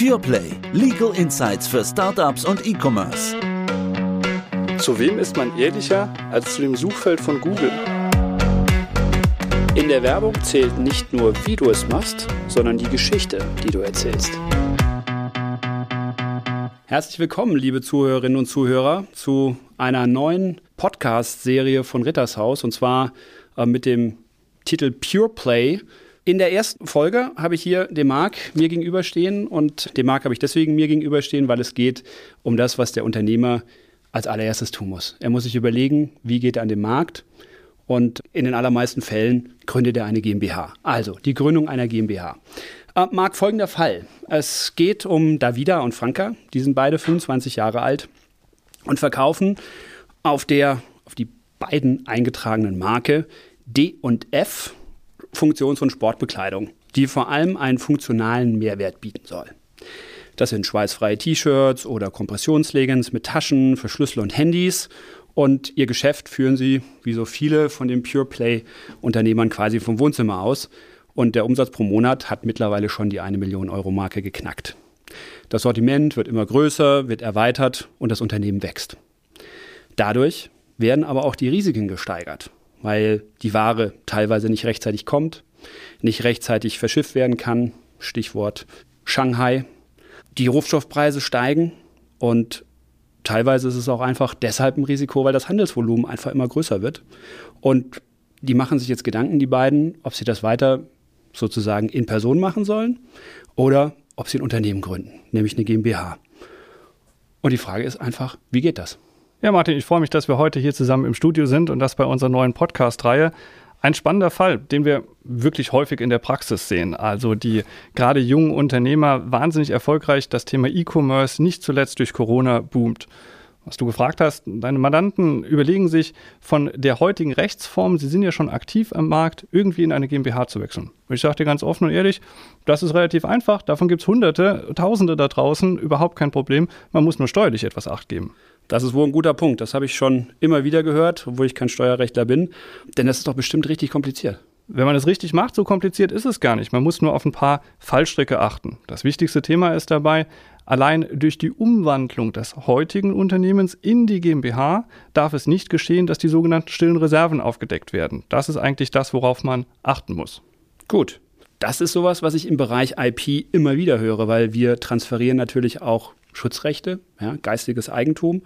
PurePlay. Legal Insights für Startups und E-Commerce. Zu wem ist man ehrlicher als zu dem Suchfeld von Google? In der Werbung zählt nicht nur, wie du es machst, sondern die Geschichte, die du erzählst. Herzlich willkommen, liebe Zuhörerinnen und Zuhörer, zu einer neuen Podcast-Serie von Rittershaus und zwar äh, mit dem Titel Pure Play. In der ersten Folge habe ich hier den Marc mir gegenüberstehen und den Marc habe ich deswegen mir gegenüberstehen, weil es geht um das, was der Unternehmer als allererstes tun muss. Er muss sich überlegen, wie geht er an den Markt und in den allermeisten Fällen gründet er eine GmbH. Also die Gründung einer GmbH. Äh, Marc, folgender Fall. Es geht um Davida und Franka. Die sind beide 25 Jahre alt und verkaufen auf der, auf die beiden eingetragenen Marke D&F Funktions- und Sportbekleidung, die vor allem einen funktionalen Mehrwert bieten soll. Das sind schweißfreie T-Shirts oder Kompressionsleggings mit Taschen, Verschlüssel und Handys. Und ihr Geschäft führen sie, wie so viele von den Pure Play-Unternehmern, quasi vom Wohnzimmer aus. Und der Umsatz pro Monat hat mittlerweile schon die 1 Million Euro Marke geknackt. Das Sortiment wird immer größer, wird erweitert und das Unternehmen wächst. Dadurch werden aber auch die Risiken gesteigert weil die Ware teilweise nicht rechtzeitig kommt, nicht rechtzeitig verschifft werden kann. Stichwort Shanghai. Die Rohstoffpreise steigen und teilweise ist es auch einfach deshalb ein Risiko, weil das Handelsvolumen einfach immer größer wird. Und die machen sich jetzt Gedanken, die beiden, ob sie das weiter sozusagen in Person machen sollen oder ob sie ein Unternehmen gründen, nämlich eine GmbH. Und die Frage ist einfach, wie geht das? Ja, Martin, ich freue mich, dass wir heute hier zusammen im Studio sind und das bei unserer neuen Podcast-Reihe. Ein spannender Fall, den wir wirklich häufig in der Praxis sehen. Also die gerade jungen Unternehmer wahnsinnig erfolgreich. Das Thema E-Commerce nicht zuletzt durch Corona boomt. Was du gefragt hast, deine Mandanten überlegen sich von der heutigen Rechtsform, sie sind ja schon aktiv am Markt, irgendwie in eine GmbH zu wechseln. Ich sage dir ganz offen und ehrlich, das ist relativ einfach. Davon gibt es Hunderte, Tausende da draußen, überhaupt kein Problem. Man muss nur steuerlich etwas Acht geben. Das ist wohl ein guter Punkt. Das habe ich schon immer wieder gehört, obwohl ich kein Steuerrechtler bin. Denn das ist doch bestimmt richtig kompliziert. Wenn man es richtig macht, so kompliziert ist es gar nicht. Man muss nur auf ein paar Fallstricke achten. Das wichtigste Thema ist dabei, allein durch die Umwandlung des heutigen Unternehmens in die GmbH darf es nicht geschehen, dass die sogenannten stillen Reserven aufgedeckt werden. Das ist eigentlich das, worauf man achten muss. Gut. Das ist sowas, was ich im Bereich IP immer wieder höre, weil wir transferieren natürlich auch Schutzrechte, ja, geistiges Eigentum.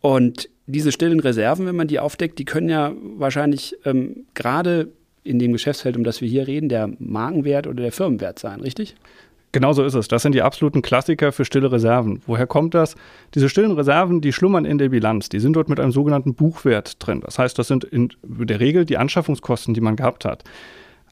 Und diese stillen Reserven, wenn man die aufdeckt, die können ja wahrscheinlich ähm, gerade in dem Geschäftsfeld, um das wir hier reden, der Markenwert oder der Firmenwert sein, richtig? Genau so ist es. Das sind die absoluten Klassiker für stille Reserven. Woher kommt das? Diese stillen Reserven, die schlummern in der Bilanz. Die sind dort mit einem sogenannten Buchwert drin. Das heißt, das sind in der Regel die Anschaffungskosten, die man gehabt hat.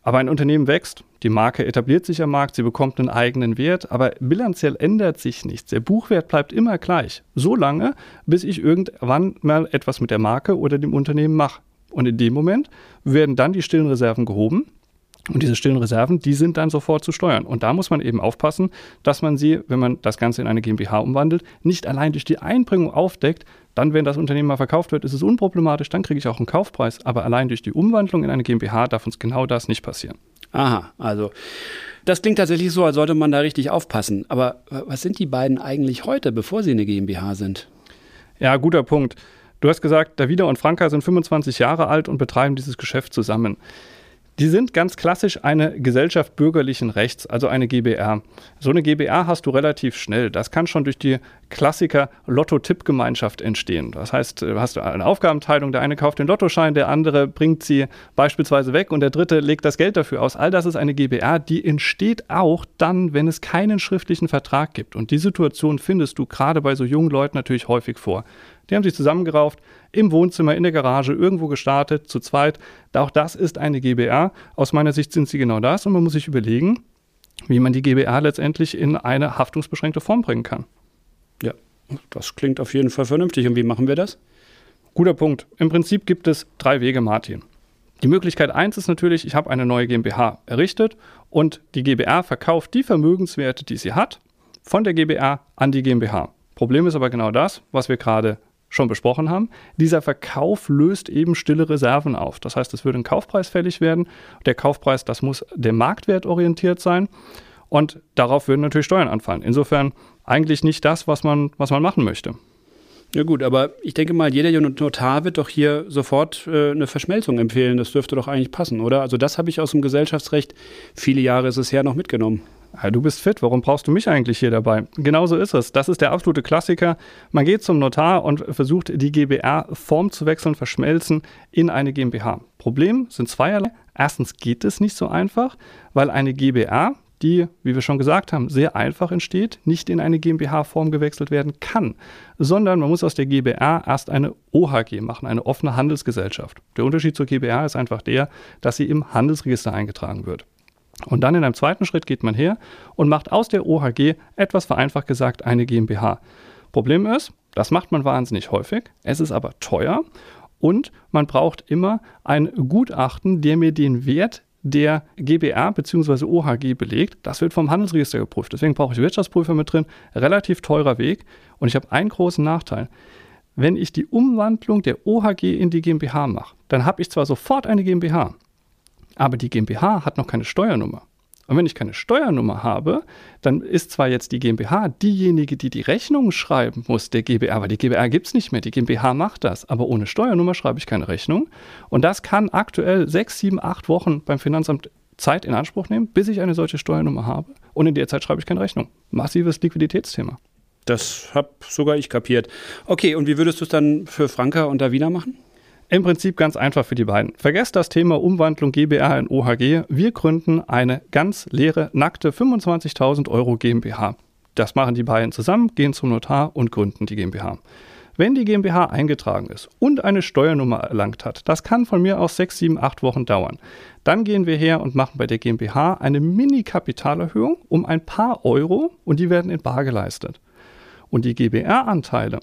Aber ein Unternehmen wächst, die Marke etabliert sich am Markt, sie bekommt einen eigenen Wert, aber bilanziell ändert sich nichts. Der Buchwert bleibt immer gleich. So lange, bis ich irgendwann mal etwas mit der Marke oder dem Unternehmen mache. Und in dem Moment werden dann die stillen Reserven gehoben und diese stillen Reserven, die sind dann sofort zu steuern. Und da muss man eben aufpassen, dass man sie, wenn man das Ganze in eine GmbH umwandelt, nicht allein durch die Einbringung aufdeckt. Dann, wenn das Unternehmen mal verkauft wird, ist es unproblematisch, dann kriege ich auch einen Kaufpreis. Aber allein durch die Umwandlung in eine GmbH darf uns genau das nicht passieren. Aha, also das klingt tatsächlich so, als sollte man da richtig aufpassen. Aber was sind die beiden eigentlich heute, bevor sie eine GmbH sind? Ja, guter Punkt. Du hast gesagt, Davida und Franka sind 25 Jahre alt und betreiben dieses Geschäft zusammen. Die sind ganz klassisch eine Gesellschaft bürgerlichen Rechts, also eine GBR. So eine GBR hast du relativ schnell. Das kann schon durch die Klassiker Lotto-Tipp-Gemeinschaft entstehen. Das heißt, du hast eine Aufgabenteilung, der eine kauft den Lottoschein, der andere bringt sie beispielsweise weg und der dritte legt das Geld dafür aus. All das ist eine GBR, die entsteht auch dann, wenn es keinen schriftlichen Vertrag gibt. Und die Situation findest du gerade bei so jungen Leuten natürlich häufig vor. Die haben sich zusammengerauft, im Wohnzimmer, in der Garage, irgendwo gestartet, zu zweit. Auch das ist eine GBR. Aus meiner Sicht sind sie genau das und man muss sich überlegen, wie man die GBR letztendlich in eine haftungsbeschränkte Form bringen kann. Ja, das klingt auf jeden Fall vernünftig. Und wie machen wir das? Guter Punkt. Im Prinzip gibt es drei Wege, Martin. Die Möglichkeit eins ist natürlich, ich habe eine neue GmbH errichtet und die GBR verkauft die Vermögenswerte, die sie hat, von der GBR an die GmbH. Problem ist aber genau das, was wir gerade schon besprochen haben. Dieser Verkauf löst eben stille Reserven auf. Das heißt, es würde ein Kaufpreis fällig werden. Der Kaufpreis, das muss der Marktwert orientiert sein. Und darauf würden natürlich Steuern anfallen. Insofern eigentlich nicht das, was man, was man machen möchte. Ja gut, aber ich denke mal, jeder Notar wird doch hier sofort äh, eine Verschmelzung empfehlen. Das dürfte doch eigentlich passen, oder? Also das habe ich aus dem Gesellschaftsrecht, viele Jahre ist es her, noch mitgenommen. Du bist fit, warum brauchst du mich eigentlich hier dabei? Genauso ist es. Das ist der absolute Klassiker. Man geht zum Notar und versucht, die GBR-Form zu wechseln, verschmelzen in eine GmbH. Problem sind zweierlei. Erstens geht es nicht so einfach, weil eine GBR, die, wie wir schon gesagt haben, sehr einfach entsteht, nicht in eine GmbH-Form gewechselt werden kann, sondern man muss aus der GbR erst eine OHG machen, eine offene Handelsgesellschaft. Der Unterschied zur GbR ist einfach der, dass sie im Handelsregister eingetragen wird. Und dann in einem zweiten Schritt geht man her und macht aus der OHG etwas vereinfacht gesagt eine GmbH. Problem ist, das macht man wahnsinnig häufig, es ist aber teuer und man braucht immer ein Gutachten, der mir den Wert der GBR bzw. OHG belegt. Das wird vom Handelsregister geprüft. Deswegen brauche ich Wirtschaftsprüfer mit drin. Relativ teurer Weg. Und ich habe einen großen Nachteil. Wenn ich die Umwandlung der OHG in die GmbH mache, dann habe ich zwar sofort eine GmbH, aber die GmbH hat noch keine Steuernummer. Und wenn ich keine Steuernummer habe, dann ist zwar jetzt die GmbH diejenige, die die Rechnung schreiben muss, der GbR, weil die GbR gibt es nicht mehr, die GmbH macht das, aber ohne Steuernummer schreibe ich keine Rechnung. Und das kann aktuell sechs, sieben, acht Wochen beim Finanzamt Zeit in Anspruch nehmen, bis ich eine solche Steuernummer habe. Und in der Zeit schreibe ich keine Rechnung. Massives Liquiditätsthema. Das habe sogar ich kapiert. Okay, und wie würdest du es dann für Franka und Davina machen? Im Prinzip ganz einfach für die beiden. Vergesst das Thema Umwandlung GBR in OHG. Wir gründen eine ganz leere, nackte 25.000 Euro GmbH. Das machen die beiden zusammen, gehen zum Notar und gründen die GmbH. Wenn die GmbH eingetragen ist und eine Steuernummer erlangt hat, das kann von mir aus sechs, sieben, acht Wochen dauern, dann gehen wir her und machen bei der GmbH eine Mini-Kapitalerhöhung um ein paar Euro und die werden in Bar geleistet. Und die GBR-Anteile,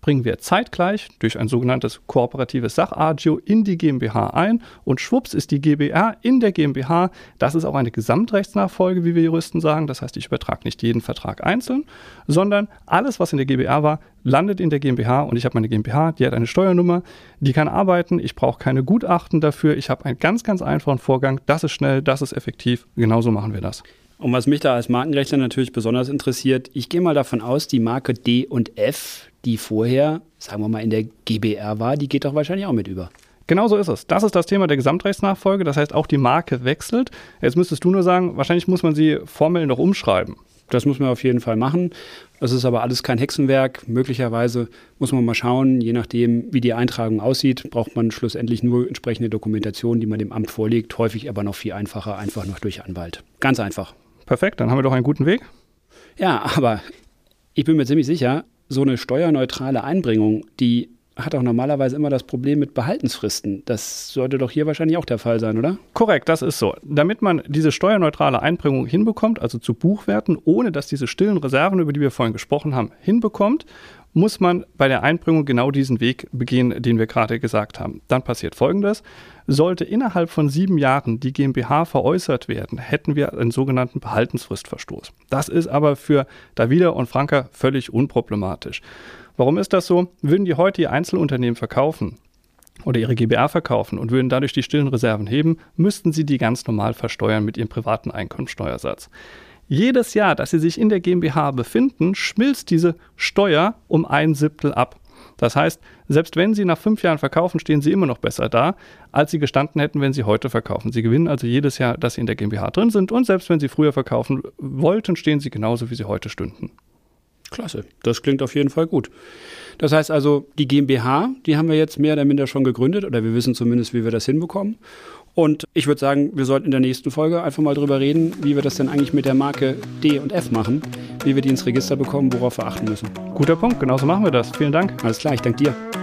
bringen wir zeitgleich durch ein sogenanntes kooperatives Sachagio in die GmbH ein und schwupps ist die GbR in der GmbH. Das ist auch eine Gesamtrechtsnachfolge, wie wir Juristen sagen. Das heißt, ich übertrage nicht jeden Vertrag einzeln, sondern alles, was in der GbR war, landet in der GmbH und ich habe meine GmbH, die hat eine Steuernummer, die kann arbeiten, ich brauche keine Gutachten dafür, ich habe einen ganz, ganz einfachen Vorgang, das ist schnell, das ist effektiv, genauso machen wir das. Und was mich da als Markenrechtler natürlich besonders interessiert, ich gehe mal davon aus, die Marke D und F, die vorher, sagen wir mal, in der GBR war, die geht doch wahrscheinlich auch mit über. Genau so ist es. Das ist das Thema der Gesamtrechtsnachfolge. Das heißt, auch die Marke wechselt. Jetzt müsstest du nur sagen, wahrscheinlich muss man sie formell noch umschreiben. Das muss man auf jeden Fall machen. Das ist aber alles kein Hexenwerk. Möglicherweise muss man mal schauen, je nachdem, wie die Eintragung aussieht, braucht man schlussendlich nur entsprechende Dokumentation, die man dem Amt vorlegt. Häufig aber noch viel einfacher, einfach noch durch Anwalt. Ganz einfach. Perfekt, dann haben wir doch einen guten Weg. Ja, aber ich bin mir ziemlich sicher, so eine steuerneutrale Einbringung, die hat auch normalerweise immer das Problem mit Behaltensfristen. Das sollte doch hier wahrscheinlich auch der Fall sein, oder? Korrekt, das ist so. Damit man diese steuerneutrale Einbringung hinbekommt, also zu Buchwerten, ohne dass diese stillen Reserven, über die wir vorhin gesprochen haben, hinbekommt, muss man bei der Einbringung genau diesen Weg begehen, den wir gerade gesagt haben. Dann passiert Folgendes. Sollte innerhalb von sieben Jahren die GmbH veräußert werden, hätten wir einen sogenannten Behaltensfristverstoß. Das ist aber für Davida und Franka völlig unproblematisch. Warum ist das so? Würden die heute ihr Einzelunternehmen verkaufen, oder ihre GBR verkaufen und würden dadurch die stillen Reserven heben, müssten sie die ganz normal versteuern mit ihrem privaten Einkommensteuersatz. Jedes Jahr, dass sie sich in der GmbH befinden, schmilzt diese Steuer um ein Siebtel ab. Das heißt, selbst wenn Sie nach fünf Jahren verkaufen, stehen Sie immer noch besser da, als Sie gestanden hätten, wenn Sie heute verkaufen. Sie gewinnen also jedes Jahr, dass Sie in der GmbH drin sind und selbst wenn Sie früher verkaufen wollten, stehen Sie genauso, wie Sie heute stünden. Klasse, das klingt auf jeden Fall gut. Das heißt also, die GmbH, die haben wir jetzt mehr oder minder schon gegründet oder wir wissen zumindest, wie wir das hinbekommen. Und ich würde sagen, wir sollten in der nächsten Folge einfach mal drüber reden, wie wir das denn eigentlich mit der Marke D und F machen, wie wir die ins Register bekommen, worauf wir achten müssen. Guter Punkt, genauso machen wir das. Vielen Dank. Alles klar, ich danke dir.